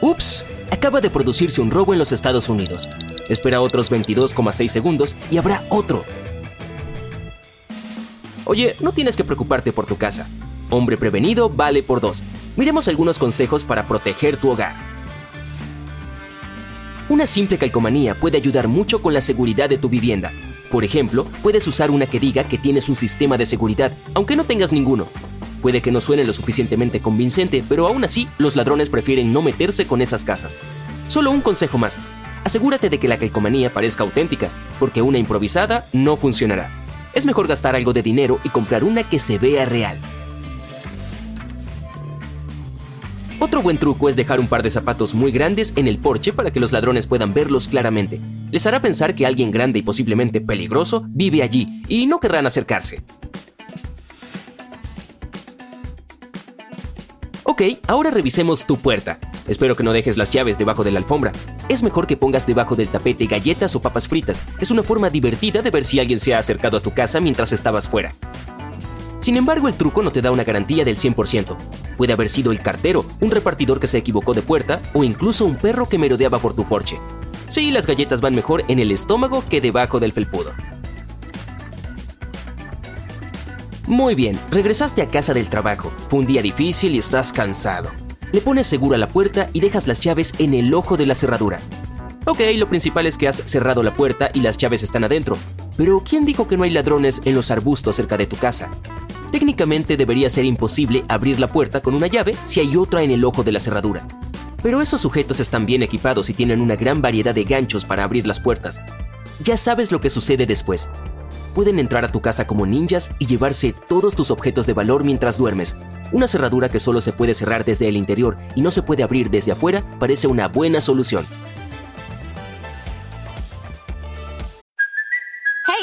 Ups, acaba de producirse un robo en los Estados Unidos. Espera otros 22,6 segundos y habrá otro. Oye, no tienes que preocuparte por tu casa. Hombre prevenido vale por dos. Miremos algunos consejos para proteger tu hogar. Una simple calcomanía puede ayudar mucho con la seguridad de tu vivienda. Por ejemplo, puedes usar una que diga que tienes un sistema de seguridad, aunque no tengas ninguno. Puede que no suene lo suficientemente convincente, pero aún así los ladrones prefieren no meterse con esas casas. Solo un consejo más. Asegúrate de que la calcomanía parezca auténtica, porque una improvisada no funcionará. Es mejor gastar algo de dinero y comprar una que se vea real. Otro buen truco es dejar un par de zapatos muy grandes en el porche para que los ladrones puedan verlos claramente. Les hará pensar que alguien grande y posiblemente peligroso vive allí y no querrán acercarse. Ok, ahora revisemos tu puerta. Espero que no dejes las llaves debajo de la alfombra. Es mejor que pongas debajo del tapete galletas o papas fritas. Es una forma divertida de ver si alguien se ha acercado a tu casa mientras estabas fuera. Sin embargo, el truco no te da una garantía del 100%. Puede haber sido el cartero, un repartidor que se equivocó de puerta o incluso un perro que merodeaba por tu porche. Sí, las galletas van mejor en el estómago que debajo del felpudo. Muy bien, regresaste a casa del trabajo. Fue un día difícil y estás cansado. Le pones seguro a la puerta y dejas las llaves en el ojo de la cerradura. Ok, lo principal es que has cerrado la puerta y las llaves están adentro. Pero ¿quién dijo que no hay ladrones en los arbustos cerca de tu casa? Técnicamente debería ser imposible abrir la puerta con una llave si hay otra en el ojo de la cerradura. Pero esos sujetos están bien equipados y tienen una gran variedad de ganchos para abrir las puertas. Ya sabes lo que sucede después. Pueden entrar a tu casa como ninjas y llevarse todos tus objetos de valor mientras duermes. Una cerradura que solo se puede cerrar desde el interior y no se puede abrir desde afuera parece una buena solución.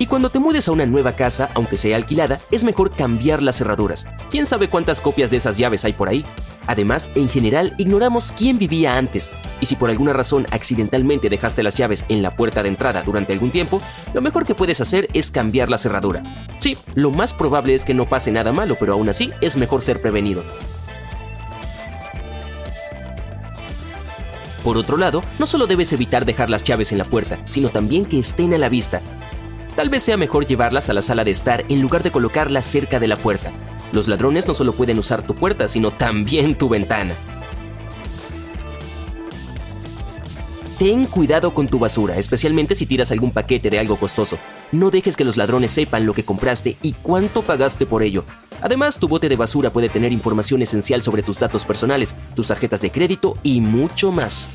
Y cuando te mudes a una nueva casa, aunque sea alquilada, es mejor cambiar las cerraduras. ¿Quién sabe cuántas copias de esas llaves hay por ahí? Además, en general, ignoramos quién vivía antes. Y si por alguna razón accidentalmente dejaste las llaves en la puerta de entrada durante algún tiempo, lo mejor que puedes hacer es cambiar la cerradura. Sí, lo más probable es que no pase nada malo, pero aún así es mejor ser prevenido. Por otro lado, no solo debes evitar dejar las llaves en la puerta, sino también que estén a la vista. Tal vez sea mejor llevarlas a la sala de estar en lugar de colocarlas cerca de la puerta. Los ladrones no solo pueden usar tu puerta, sino también tu ventana. Ten cuidado con tu basura, especialmente si tiras algún paquete de algo costoso. No dejes que los ladrones sepan lo que compraste y cuánto pagaste por ello. Además, tu bote de basura puede tener información esencial sobre tus datos personales, tus tarjetas de crédito y mucho más.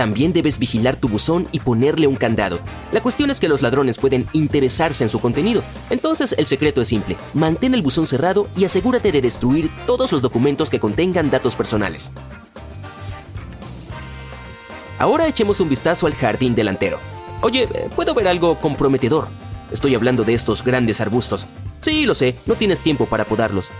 También debes vigilar tu buzón y ponerle un candado. La cuestión es que los ladrones pueden interesarse en su contenido. Entonces el secreto es simple. Mantén el buzón cerrado y asegúrate de destruir todos los documentos que contengan datos personales. Ahora echemos un vistazo al jardín delantero. Oye, puedo ver algo comprometedor. Estoy hablando de estos grandes arbustos. Sí, lo sé, no tienes tiempo para podarlos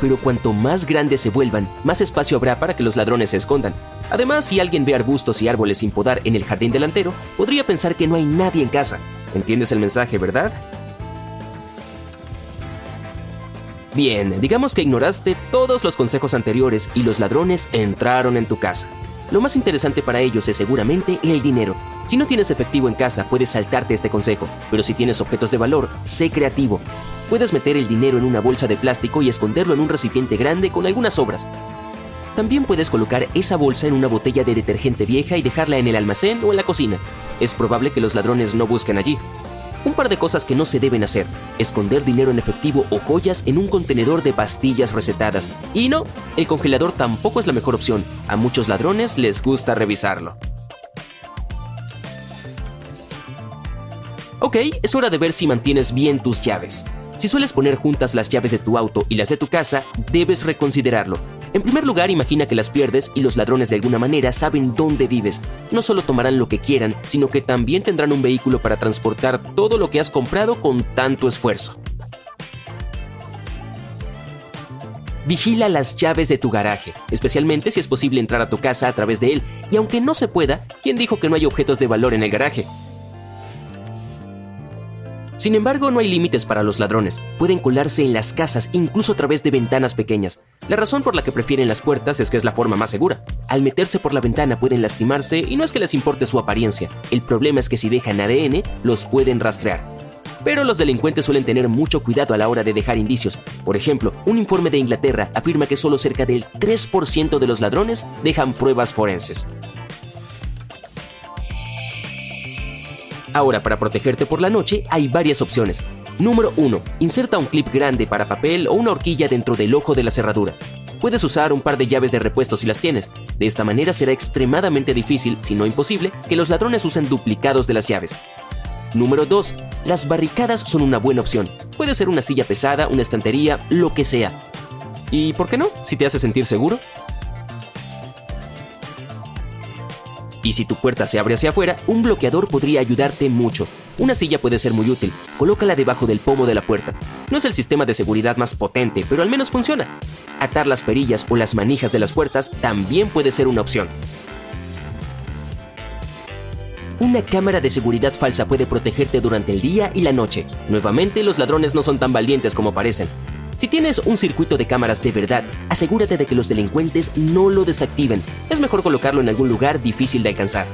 pero cuanto más grandes se vuelvan, más espacio habrá para que los ladrones se escondan. Además, si alguien ve arbustos y árboles sin podar en el jardín delantero, podría pensar que no hay nadie en casa. ¿Entiendes el mensaje, verdad? Bien, digamos que ignoraste todos los consejos anteriores y los ladrones entraron en tu casa. Lo más interesante para ellos es seguramente el dinero. Si no tienes efectivo en casa, puedes saltarte este consejo, pero si tienes objetos de valor, sé creativo. Puedes meter el dinero en una bolsa de plástico y esconderlo en un recipiente grande con algunas sobras. También puedes colocar esa bolsa en una botella de detergente vieja y dejarla en el almacén o en la cocina. Es probable que los ladrones no busquen allí. Un par de cosas que no se deben hacer. Esconder dinero en efectivo o joyas en un contenedor de pastillas recetadas. Y no, el congelador tampoco es la mejor opción. A muchos ladrones les gusta revisarlo. Ok, es hora de ver si mantienes bien tus llaves. Si sueles poner juntas las llaves de tu auto y las de tu casa, debes reconsiderarlo. En primer lugar, imagina que las pierdes y los ladrones de alguna manera saben dónde vives. No solo tomarán lo que quieran, sino que también tendrán un vehículo para transportar todo lo que has comprado con tanto esfuerzo. Vigila las llaves de tu garaje, especialmente si es posible entrar a tu casa a través de él, y aunque no se pueda, ¿quién dijo que no hay objetos de valor en el garaje? Sin embargo, no hay límites para los ladrones. Pueden colarse en las casas, incluso a través de ventanas pequeñas. La razón por la que prefieren las puertas es que es la forma más segura. Al meterse por la ventana pueden lastimarse y no es que les importe su apariencia. El problema es que si dejan ADN, los pueden rastrear. Pero los delincuentes suelen tener mucho cuidado a la hora de dejar indicios. Por ejemplo, un informe de Inglaterra afirma que solo cerca del 3% de los ladrones dejan pruebas forenses. Ahora, para protegerte por la noche hay varias opciones. Número 1. Inserta un clip grande para papel o una horquilla dentro del ojo de la cerradura. Puedes usar un par de llaves de repuesto si las tienes. De esta manera será extremadamente difícil, si no imposible, que los ladrones usen duplicados de las llaves. Número 2. Las barricadas son una buena opción. Puede ser una silla pesada, una estantería, lo que sea. ¿Y por qué no? Si te hace sentir seguro. Y si tu puerta se abre hacia afuera, un bloqueador podría ayudarte mucho. Una silla puede ser muy útil. Colócala debajo del pomo de la puerta. No es el sistema de seguridad más potente, pero al menos funciona. Atar las perillas o las manijas de las puertas también puede ser una opción. Una cámara de seguridad falsa puede protegerte durante el día y la noche. Nuevamente, los ladrones no son tan valientes como parecen. Si tienes un circuito de cámaras de verdad, asegúrate de que los delincuentes no lo desactiven. Es mejor colocarlo en algún lugar difícil de alcanzar.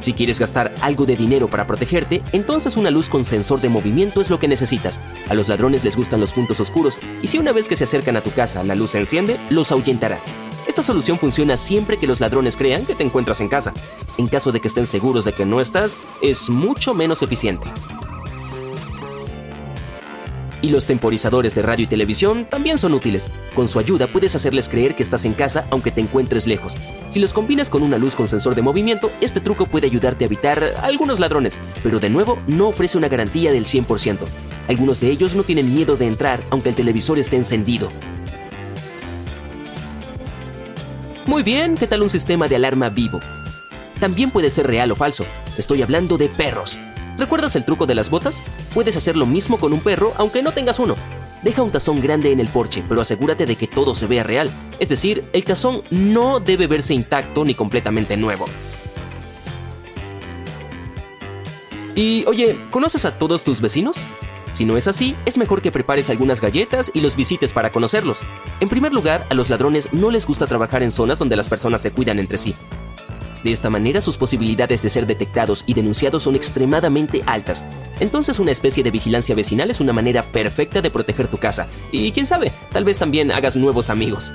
Si quieres gastar algo de dinero para protegerte, entonces una luz con sensor de movimiento es lo que necesitas. A los ladrones les gustan los puntos oscuros y si una vez que se acercan a tu casa la luz se enciende, los ahuyentará. Esta solución funciona siempre que los ladrones crean que te encuentras en casa. En caso de que estén seguros de que no estás, es mucho menos eficiente y los temporizadores de radio y televisión también son útiles. Con su ayuda puedes hacerles creer que estás en casa aunque te encuentres lejos. Si los combinas con una luz con sensor de movimiento, este truco puede ayudarte a evitar algunos ladrones, pero de nuevo no ofrece una garantía del 100%. Algunos de ellos no tienen miedo de entrar aunque el televisor esté encendido. Muy bien, ¿qué tal un sistema de alarma vivo? También puede ser real o falso. Estoy hablando de perros. ¿Recuerdas el truco de las botas? Puedes hacer lo mismo con un perro aunque no tengas uno. Deja un tazón grande en el porche, pero asegúrate de que todo se vea real. Es decir, el tazón no debe verse intacto ni completamente nuevo. Y oye, ¿conoces a todos tus vecinos? Si no es así, es mejor que prepares algunas galletas y los visites para conocerlos. En primer lugar, a los ladrones no les gusta trabajar en zonas donde las personas se cuidan entre sí. De esta manera sus posibilidades de ser detectados y denunciados son extremadamente altas. Entonces una especie de vigilancia vecinal es una manera perfecta de proteger tu casa. Y quién sabe, tal vez también hagas nuevos amigos.